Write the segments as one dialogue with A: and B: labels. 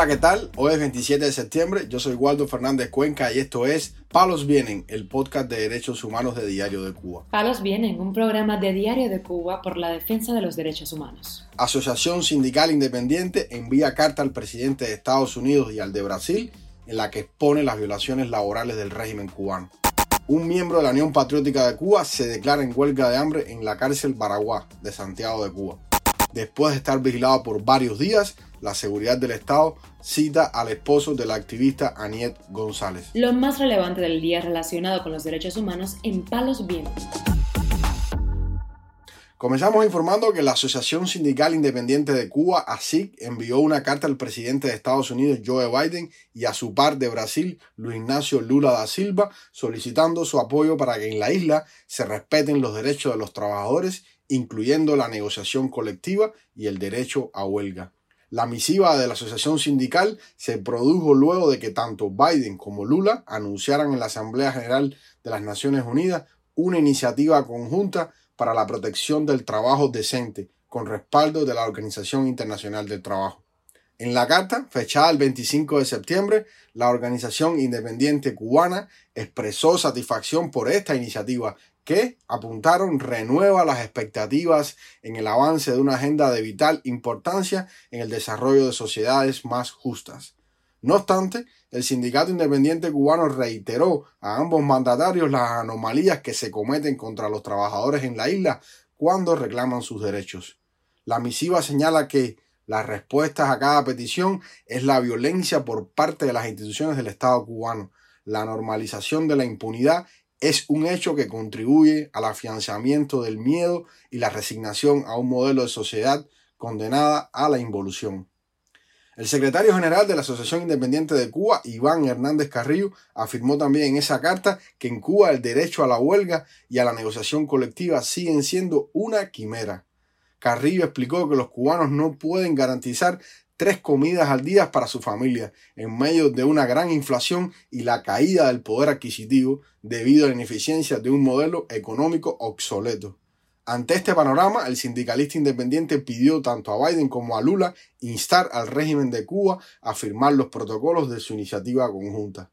A: Hola, ¿qué tal? Hoy es 27 de septiembre, yo soy Waldo Fernández Cuenca y esto es Palos Vienen, el podcast de derechos humanos de Diario de Cuba.
B: Palos Vienen, un programa de Diario de Cuba por la defensa de los derechos humanos.
A: Asociación Sindical Independiente envía carta al presidente de Estados Unidos y al de Brasil en la que expone las violaciones laborales del régimen cubano. Un miembro de la Unión Patriótica de Cuba se declara en huelga de hambre en la cárcel Baraguá de Santiago de Cuba. Después de estar vigilado por varios días, la seguridad del Estado cita al esposo de la activista Aniet González.
B: Lo más relevante del día relacionado con los derechos humanos en Palos Vientos.
A: Comenzamos informando que la Asociación Sindical Independiente de Cuba, ASIC, envió una carta al presidente de Estados Unidos, Joe Biden, y a su par de Brasil, Luis Ignacio Lula da Silva, solicitando su apoyo para que en la isla se respeten los derechos de los trabajadores, incluyendo la negociación colectiva y el derecho a huelga. La misiva de la Asociación Sindical se produjo luego de que tanto Biden como Lula anunciaran en la Asamblea General de las Naciones Unidas una iniciativa conjunta para la protección del trabajo decente, con respaldo de la Organización Internacional del Trabajo. En la carta, fechada el 25 de septiembre, la organización independiente cubana expresó satisfacción por esta iniciativa que, apuntaron, renueva las expectativas en el avance de una agenda de vital importancia en el desarrollo de sociedades más justas. No obstante, el sindicato independiente cubano reiteró a ambos mandatarios las anomalías que se cometen contra los trabajadores en la isla cuando reclaman sus derechos. La misiva señala que las respuestas a cada petición es la violencia por parte de las instituciones del Estado cubano, la normalización de la impunidad es un hecho que contribuye al afianzamiento del miedo y la resignación a un modelo de sociedad condenada a la involución. El secretario general de la Asociación Independiente de Cuba, Iván Hernández Carrillo, afirmó también en esa carta que en Cuba el derecho a la huelga y a la negociación colectiva siguen siendo una quimera. Carrillo explicó que los cubanos no pueden garantizar tres comidas al día para su familia, en medio de una gran inflación y la caída del poder adquisitivo debido a la ineficiencia de un modelo económico obsoleto. Ante este panorama, el sindicalista independiente pidió tanto a Biden como a Lula instar al régimen de Cuba a firmar los protocolos de su iniciativa conjunta.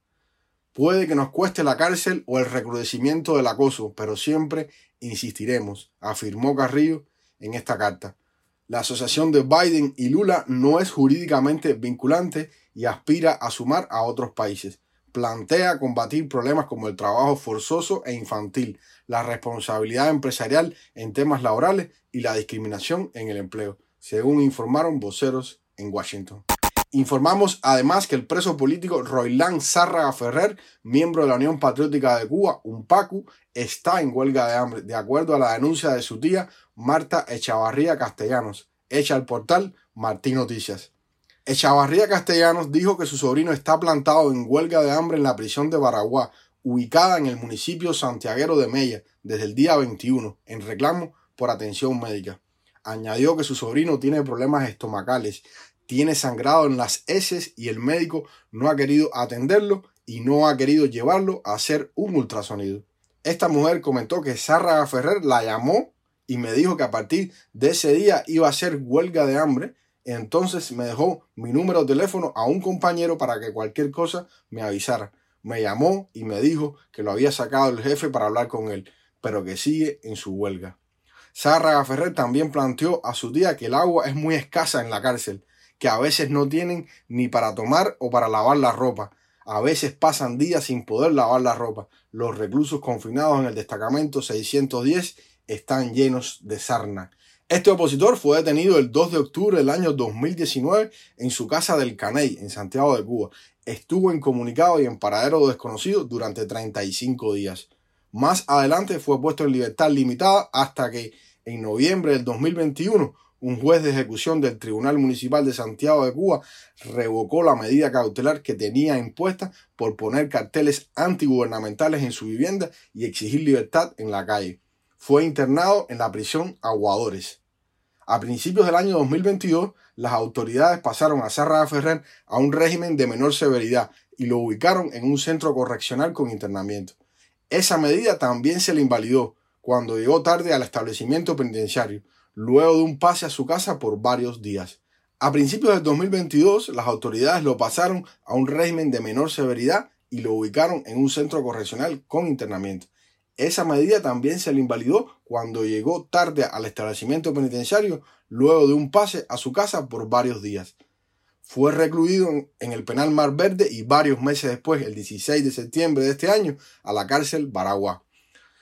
A: Puede que nos cueste la cárcel o el recrudecimiento del acoso, pero siempre insistiremos, afirmó Carrillo en esta carta. La asociación de Biden y Lula no es jurídicamente vinculante y aspira a sumar a otros países. Plantea combatir problemas como el trabajo forzoso e infantil, la responsabilidad empresarial en temas laborales y la discriminación en el empleo, según informaron voceros en Washington. Informamos además que el preso político Roilán Zárraga Ferrer, miembro de la Unión Patriótica de Cuba, UNPACU, está en huelga de hambre, de acuerdo a la denuncia de su tía Marta Echavarría Castellanos, hecha al portal Martín Noticias. Echavarría Castellanos dijo que su sobrino está plantado en huelga de hambre en la prisión de Baraguá, ubicada en el municipio santiaguero de Mella, desde el día 21, en reclamo por atención médica. Añadió que su sobrino tiene problemas estomacales tiene sangrado en las heces y el médico no ha querido atenderlo y no ha querido llevarlo a hacer un ultrasonido. Esta mujer comentó que Sárraga Ferrer la llamó y me dijo que a partir de ese día iba a hacer huelga de hambre. Entonces me dejó mi número de teléfono a un compañero para que cualquier cosa me avisara. Me llamó y me dijo que lo había sacado el jefe para hablar con él, pero que sigue en su huelga. Sárraga Ferrer también planteó a su tía que el agua es muy escasa en la cárcel que a veces no tienen ni para tomar o para lavar la ropa. A veces pasan días sin poder lavar la ropa. Los reclusos confinados en el destacamento 610 están llenos de sarna. Este opositor fue detenido el 2 de octubre del año 2019 en su casa del Caney, en Santiago de Cuba. Estuvo incomunicado y en paradero desconocido durante 35 días. Más adelante fue puesto en libertad limitada hasta que en noviembre del 2021 un juez de ejecución del Tribunal Municipal de Santiago de Cuba revocó la medida cautelar que tenía impuesta por poner carteles antigubernamentales en su vivienda y exigir libertad en la calle. Fue internado en la prisión Aguadores. A principios del año 2022, las autoridades pasaron a Sarra Ferrer a un régimen de menor severidad y lo ubicaron en un centro correccional con internamiento. Esa medida también se le invalidó cuando llegó tarde al establecimiento penitenciario, luego de un pase a su casa por varios días. A principios del 2022, las autoridades lo pasaron a un régimen de menor severidad y lo ubicaron en un centro correccional con internamiento. Esa medida también se le invalidó cuando llegó tarde al establecimiento penitenciario luego de un pase a su casa por varios días. Fue recluido en el penal Mar Verde y varios meses después, el 16 de septiembre de este año, a la cárcel Baragua.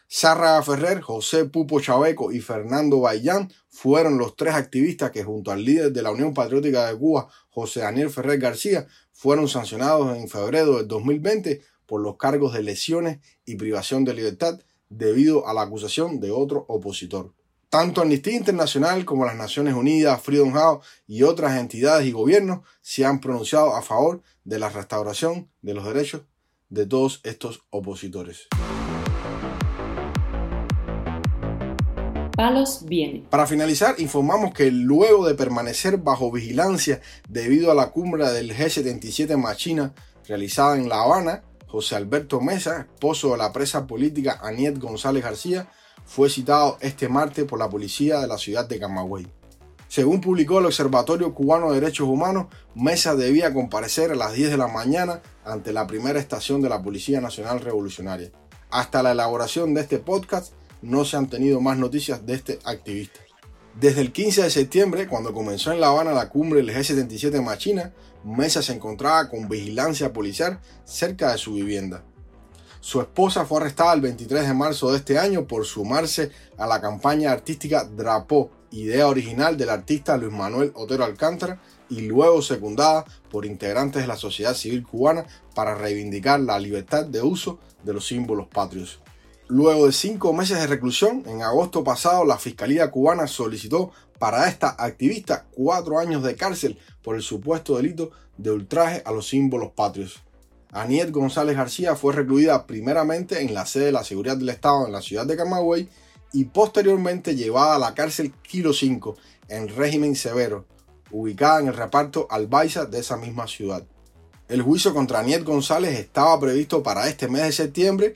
A: Sarra Ferrer, José Pupo Chaveco y Fernando Bayán fueron los tres activistas que junto al líder de la Unión Patriótica de Cuba, José Daniel Ferrer García, fueron sancionados en febrero del 2020 por los cargos de lesiones y privación de libertad debido a la acusación de otro opositor. Tanto Amnistía Internacional como las Naciones Unidas, Freedom House y otras entidades y gobiernos se han pronunciado a favor de la restauración de los derechos de todos estos opositores.
B: Palos viene.
A: Para finalizar, informamos que luego de permanecer bajo vigilancia debido a la cumbre del G77 Machina realizada en La Habana, José Alberto Mesa, esposo de la presa política Aniet González García, fue citado este martes por la policía de la ciudad de Camagüey. Según publicó el Observatorio Cubano de Derechos Humanos, Mesa debía comparecer a las 10 de la mañana ante la primera estación de la Policía Nacional Revolucionaria. Hasta la elaboración de este podcast no se han tenido más noticias de este activista. Desde el 15 de septiembre, cuando comenzó en La Habana la cumbre del G77 Machina, Mesa se encontraba con vigilancia policial cerca de su vivienda. Su esposa fue arrestada el 23 de marzo de este año por sumarse a la campaña artística Drapo, idea original del artista Luis Manuel Otero Alcántara y luego secundada por integrantes de la sociedad civil cubana para reivindicar la libertad de uso de los símbolos patrios. Luego de cinco meses de reclusión, en agosto pasado la Fiscalía cubana solicitó para esta activista cuatro años de cárcel por el supuesto delito de ultraje a los símbolos patrios. Aniet González García fue recluida primeramente en la sede de la Seguridad del Estado en la ciudad de Camagüey y posteriormente llevada a la cárcel Kilo 5 en régimen severo, ubicada en el reparto Albaiza de esa misma ciudad. El juicio contra Aniet González estaba previsto para este mes de septiembre,